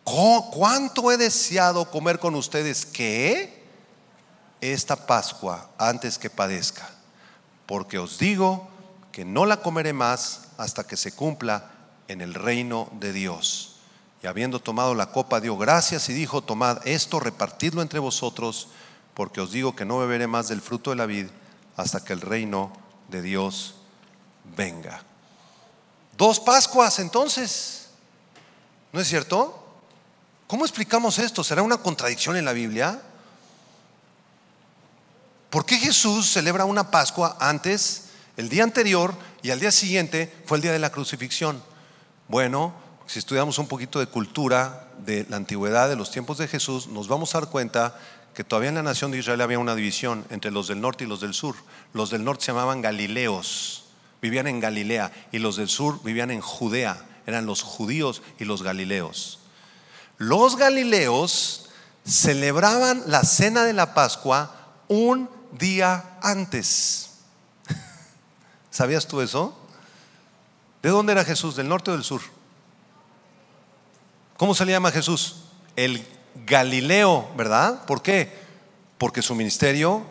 ¿Cuánto he deseado comer con ustedes que esta Pascua antes que padezca? Porque os digo que no la comeré más hasta que se cumpla en el reino de Dios. Y habiendo tomado la copa, dio gracias y dijo, tomad esto, repartidlo entre vosotros, porque os digo que no beberé más del fruto de la vid hasta que el reino de Dios venga. Dos Pascuas entonces, ¿no es cierto? ¿Cómo explicamos esto? ¿Será una contradicción en la Biblia? ¿Por qué Jesús celebra una Pascua antes, el día anterior y al día siguiente fue el día de la crucifixión? Bueno, si estudiamos un poquito de cultura de la antigüedad, de los tiempos de Jesús, nos vamos a dar cuenta que todavía en la nación de Israel había una división entre los del norte y los del sur. Los del norte se llamaban Galileos, vivían en Galilea, y los del sur vivían en Judea, eran los judíos y los galileos. Los galileos celebraban la cena de la Pascua un día antes. [laughs] ¿Sabías tú eso? ¿De dónde era Jesús? ¿Del norte o del sur? ¿Cómo se le llama Jesús? El Galileo, ¿verdad? ¿Por qué? Porque su ministerio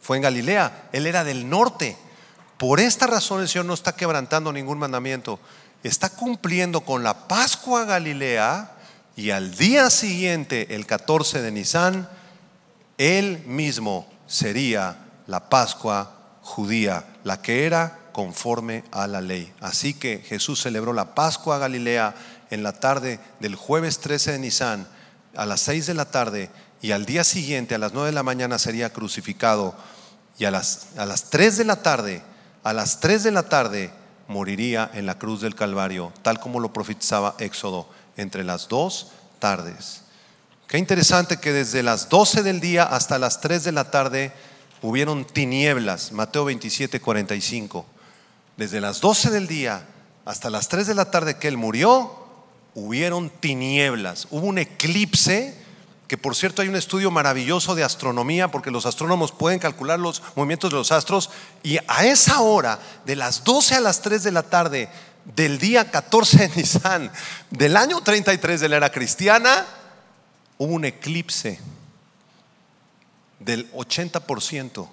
fue en Galilea. Él era del norte. Por esta razón el Señor no está quebrantando ningún mandamiento. Está cumpliendo con la Pascua Galilea y al día siguiente, el 14 de Nisan, él mismo sería la Pascua judía, la que era conforme a la ley. Así que Jesús celebró la Pascua Galilea en la tarde del jueves 13 de Nisan a las 6 de la tarde y al día siguiente a las 9 de la mañana sería crucificado y a las, a las 3 de la tarde, a las 3 de la tarde moriría en la cruz del Calvario, tal como lo profetizaba Éxodo entre las dos tardes. Qué interesante que desde las 12 del día hasta las 3 de la tarde hubieron tinieblas, Mateo 27, 45. Desde las 12 del día hasta las 3 de la tarde que él murió, hubieron tinieblas, hubo un eclipse, que por cierto hay un estudio maravilloso de astronomía, porque los astrónomos pueden calcular los movimientos de los astros, y a esa hora, de las 12 a las 3 de la tarde, del día 14 de Nisan del año 33 de la era cristiana, hubo un eclipse del 80%,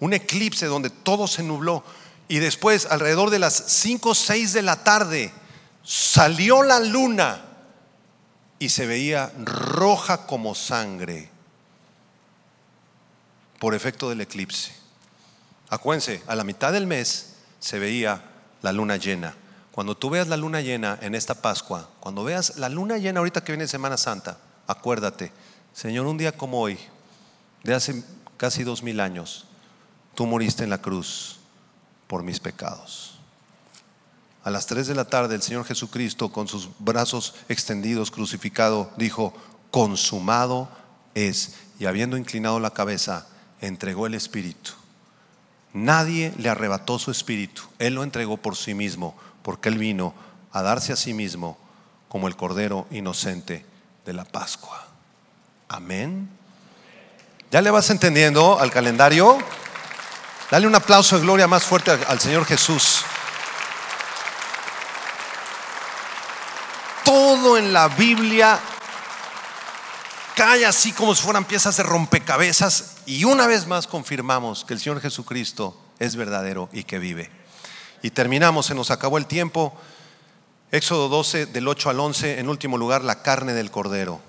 un eclipse donde todo se nubló. Y después, alrededor de las 5 o 6 de la tarde, salió la luna y se veía roja como sangre por efecto del eclipse. Acuérdense, a la mitad del mes se veía la luna llena. Cuando tú veas la luna llena en esta Pascua, cuando veas la luna llena ahorita que viene Semana Santa, acuérdate, Señor, un día como hoy, de hace casi dos mil años, tú moriste en la cruz por mis pecados. A las tres de la tarde el Señor Jesucristo con sus brazos extendidos, crucificado, dijo, consumado es. Y habiendo inclinado la cabeza, entregó el Espíritu. Nadie le arrebató su Espíritu, Él lo entregó por sí mismo porque Él vino a darse a sí mismo como el Cordero inocente de la Pascua. Amén. ¿Ya le vas entendiendo al calendario? Dale un aplauso de gloria más fuerte al Señor Jesús. Todo en la Biblia, cae así como si fueran piezas de rompecabezas y una vez más confirmamos que el Señor Jesucristo es verdadero y que vive. Y terminamos, se nos acabó el tiempo. Éxodo 12, del 8 al 11, en último lugar, la carne del cordero.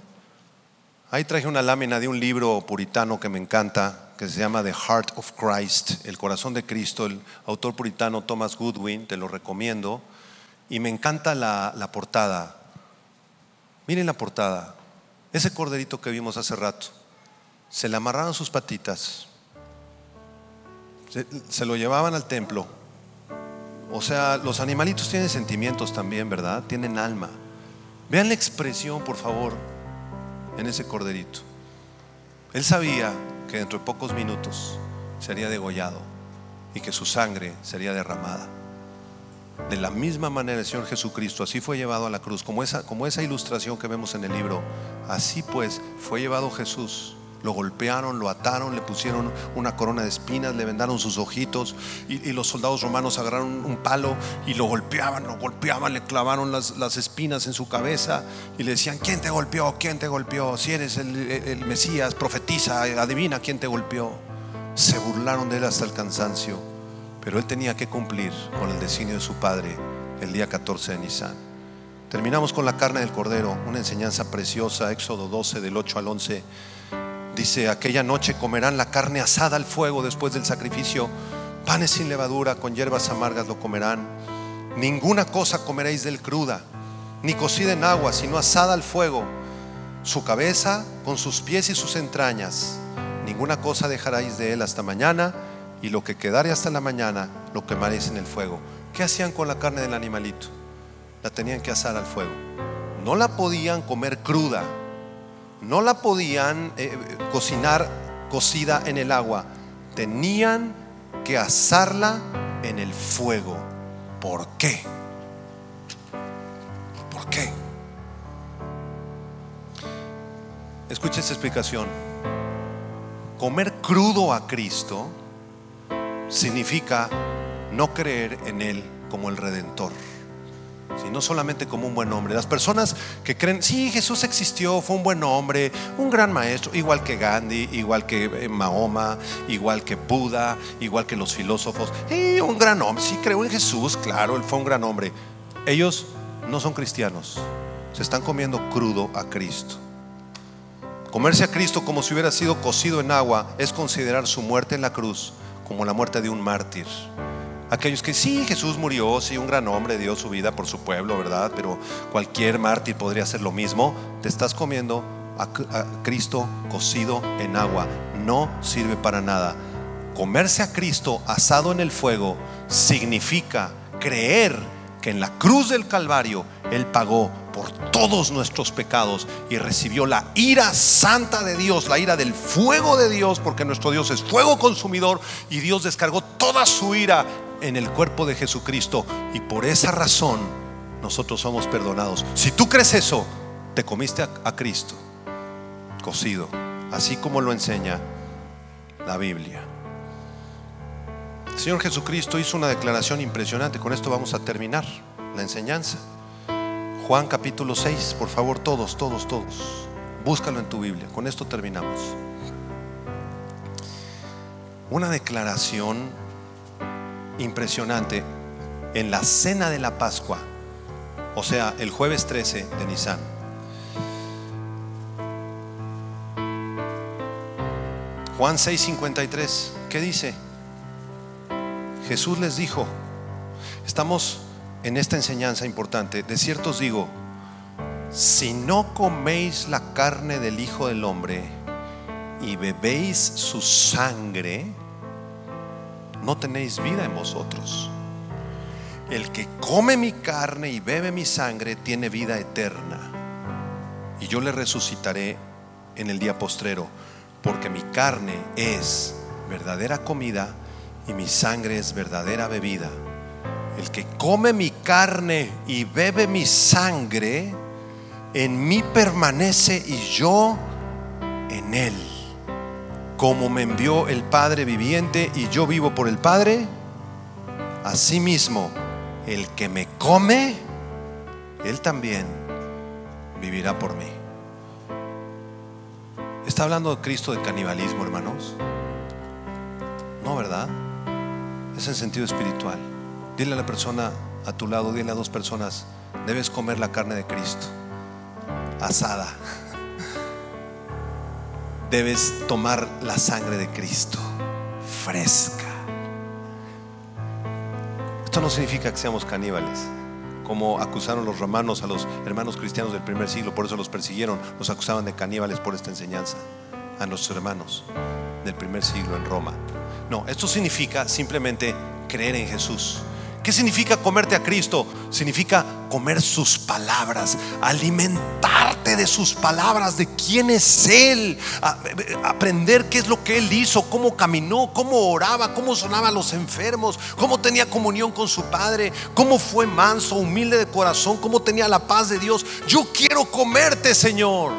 Ahí traje una lámina de un libro puritano que me encanta, que se llama The Heart of Christ, El corazón de Cristo, el autor puritano Thomas Goodwin, te lo recomiendo. Y me encanta la, la portada. Miren la portada. Ese corderito que vimos hace rato. Se le amarraron sus patitas. Se, se lo llevaban al templo. O sea, los animalitos tienen sentimientos también, ¿verdad? Tienen alma. Vean la expresión, por favor, en ese corderito. Él sabía que dentro de pocos minutos sería degollado y que su sangre sería derramada. De la misma manera el Señor Jesucristo así fue llevado a la cruz, como esa, como esa ilustración que vemos en el libro. Así pues fue llevado Jesús. Lo golpearon, lo ataron, le pusieron una corona de espinas, le vendaron sus ojitos y, los soldados romanos agarraron un palo y lo golpeaban, lo golpeaban, le clavaron las, las espinas en su cabeza y le decían, ¿quién te golpeó? ¿Quién te golpeó? Si eres el, el Mesías, profetiza, adivina quién te golpeó. Se burlaron de él hasta el cansancio, pero él tenía que cumplir con el designio de su padre el día 14 de Nisan. Terminamos con la carne del cordero, una enseñanza preciosa, Éxodo 12 del 8 al 11. Dice, aquella noche comerán la carne asada al fuego después del sacrificio, panes sin levadura, con hierbas amargas lo comerán. Ninguna cosa comeréis del cruda, ni cocida en agua, sino asada al fuego. Su cabeza con sus pies y sus entrañas. Ninguna cosa dejaréis de él hasta mañana, y lo que quedare hasta la mañana lo quemaréis en el fuego. ¿Qué hacían con la carne del animalito? La tenían que asar al fuego. No la podían comer cruda, no la podían eh, cocinar cocida en el agua, tenían que asarla en el fuego. ¿Por qué? ¿Por qué? Escucha esta explicación. Comer crudo a Cristo significa no creer en Él como el Redentor no solamente como un buen hombre. Las personas que creen, sí, Jesús existió, fue un buen hombre, un gran maestro, igual que Gandhi, igual que eh, Mahoma, igual que Buda, igual que los filósofos, y un gran hombre, sí creo en Jesús, claro, él fue un gran hombre. Ellos no son cristianos, se están comiendo crudo a Cristo. Comerse a Cristo como si hubiera sido cocido en agua es considerar su muerte en la cruz como la muerte de un mártir. Aquellos que sí, Jesús murió, sí, un gran hombre dio su vida por su pueblo, ¿verdad? Pero cualquier mártir podría hacer lo mismo. Te estás comiendo a, Cristo cocido en agua. No sirve para nada. Comerse a Cristo asado en el fuego significa creer que en la cruz del Calvario Él pagó por todos nuestros pecados y recibió la ira santa de Dios, la ira del fuego de Dios, porque nuestro Dios es fuego consumidor y Dios descargó toda su ira en el cuerpo de Jesucristo y por esa razón nosotros somos perdonados. Si tú crees eso, te comiste a, Cristo cocido, así como lo enseña la Biblia. El Señor Jesucristo hizo una declaración impresionante. Con esto vamos a terminar la enseñanza. Juan capítulo 6, por favor, todos, todos, todos. Búscalo en tu Biblia. Con esto terminamos. Una declaración impresionante en la cena de la Pascua, o sea, el jueves 13 de Nisan. Juan 6:53, ¿qué dice? Jesús les dijo, estamos en esta enseñanza importante, de cierto os digo, si no coméis la carne del Hijo del Hombre y bebéis su sangre, no tenéis vida en vosotros. El que come mi carne y bebe mi sangre tiene vida eterna. Y yo le resucitaré en el día postrero, porque mi carne es verdadera comida y mi sangre es verdadera bebida. El que come mi carne y bebe mi sangre, en mí permanece y yo en él como me envió el Padre viviente y yo vivo por el Padre, asimismo, el que me come, él también vivirá por mí. ¿Está hablando Cristo de canibalismo, hermanos? No, ¿verdad? Es en sentido espiritual. Dile a la persona a tu lado, dile a dos personas, debes comer la carne de Cristo, asada. Debes tomar la sangre de Cristo, fresca. Esto no significa que seamos caníbales, como acusaron los romanos a los hermanos cristianos del primer siglo, por eso los persiguieron, los acusaban de caníbales por esta enseñanza, a nuestros hermanos del primer siglo en Roma. No, esto significa simplemente creer en Jesús. ¿Qué significa comerte a Cristo? Significa comer sus palabras, alimentarte de sus palabras, de quién es Él, aprender qué es lo que Él hizo, cómo caminó, cómo oraba, cómo sonaba a los enfermos, cómo tenía comunión con su Padre, cómo fue manso, humilde de corazón, cómo tenía la paz de Dios. Yo quiero comerte, Señor.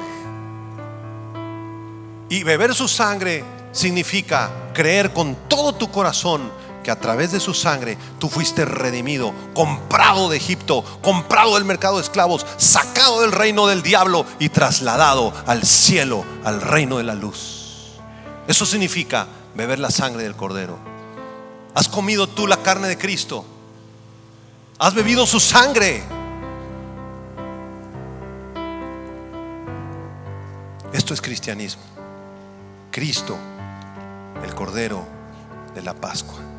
Y beber su sangre significa creer con todo tu corazón que a través de su sangre tú fuiste redimido, comprado de Egipto, comprado del mercado de esclavos, sacado del reino del diablo y trasladado al cielo, al reino de la luz. Eso significa beber la sangre del cordero. ¿Has comido tú la carne de Cristo? ¿Has bebido su sangre? Esto es cristianismo. Cristo, el Cordero de la Pascua.